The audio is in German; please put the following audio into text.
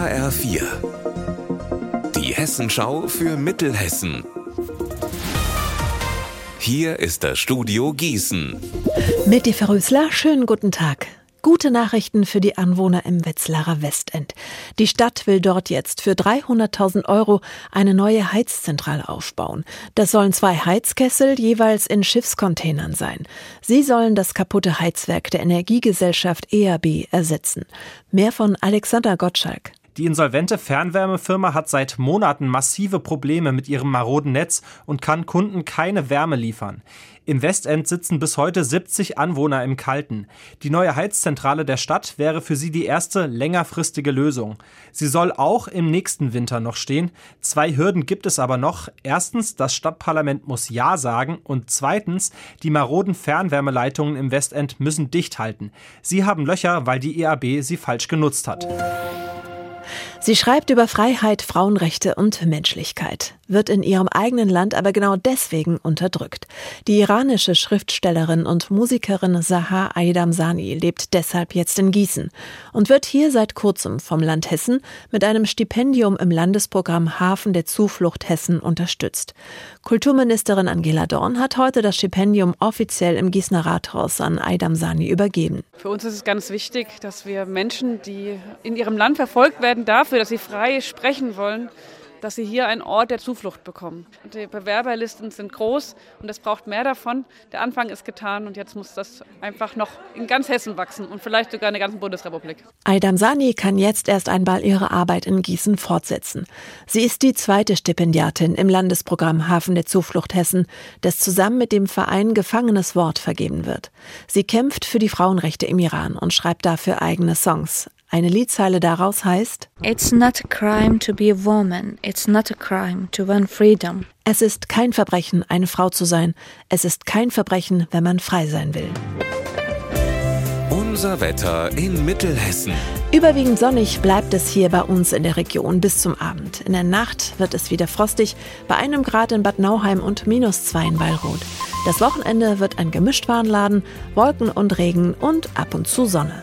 HR4. Die Hessenschau für Mittelhessen. Hier ist das Studio Gießen. Mit die Verrösler, schönen guten Tag. Gute Nachrichten für die Anwohner im Wetzlarer Westend. Die Stadt will dort jetzt für 300.000 Euro eine neue Heizzentrale aufbauen. Das sollen zwei Heizkessel jeweils in Schiffscontainern sein. Sie sollen das kaputte Heizwerk der Energiegesellschaft EAB ersetzen. Mehr von Alexander Gottschalk. Die insolvente Fernwärmefirma hat seit Monaten massive Probleme mit ihrem maroden Netz und kann Kunden keine Wärme liefern. Im Westend sitzen bis heute 70 Anwohner im Kalten. Die neue Heizzentrale der Stadt wäre für sie die erste längerfristige Lösung. Sie soll auch im nächsten Winter noch stehen. Zwei Hürden gibt es aber noch. Erstens, das Stadtparlament muss Ja sagen und zweitens, die maroden Fernwärmeleitungen im Westend müssen dicht halten. Sie haben Löcher, weil die EAB sie falsch genutzt hat. Sie schreibt über Freiheit, Frauenrechte und Menschlichkeit, wird in ihrem eigenen Land aber genau deswegen unterdrückt. Die iranische Schriftstellerin und Musikerin Sahar Aydamsani lebt deshalb jetzt in Gießen und wird hier seit kurzem vom Land Hessen mit einem Stipendium im Landesprogramm Hafen der Zuflucht Hessen unterstützt. Kulturministerin Angela Dorn hat heute das Stipendium offiziell im Gießener Rathaus an Aydamsani übergeben. Für uns ist es ganz wichtig, dass wir Menschen, die in ihrem Land verfolgt werden, dafür, dass sie frei sprechen wollen, dass sie hier einen Ort der Zuflucht bekommen. Die Bewerberlisten sind groß und es braucht mehr davon. Der Anfang ist getan und jetzt muss das einfach noch in ganz Hessen wachsen und vielleicht sogar in der ganzen Bundesrepublik. Aydam Sani kann jetzt erst einmal ihre Arbeit in Gießen fortsetzen. Sie ist die zweite Stipendiatin im Landesprogramm Hafen der Zuflucht Hessen, das zusammen mit dem Verein Gefangenes Wort vergeben wird. Sie kämpft für die Frauenrechte im Iran und schreibt dafür eigene Songs. Eine Liedzeile daraus heißt It's not a crime to be a woman. It's not a crime to want freedom. Es ist kein Verbrechen, eine Frau zu sein. Es ist kein Verbrechen, wenn man frei sein will. Unser Wetter in Mittelhessen. Überwiegend sonnig bleibt es hier bei uns in der Region bis zum Abend. In der Nacht wird es wieder frostig, bei einem Grad in Bad Nauheim und minus zwei in Weilroth. Das Wochenende wird ein Gemischtwarenladen, Wolken und Regen und ab und zu Sonne.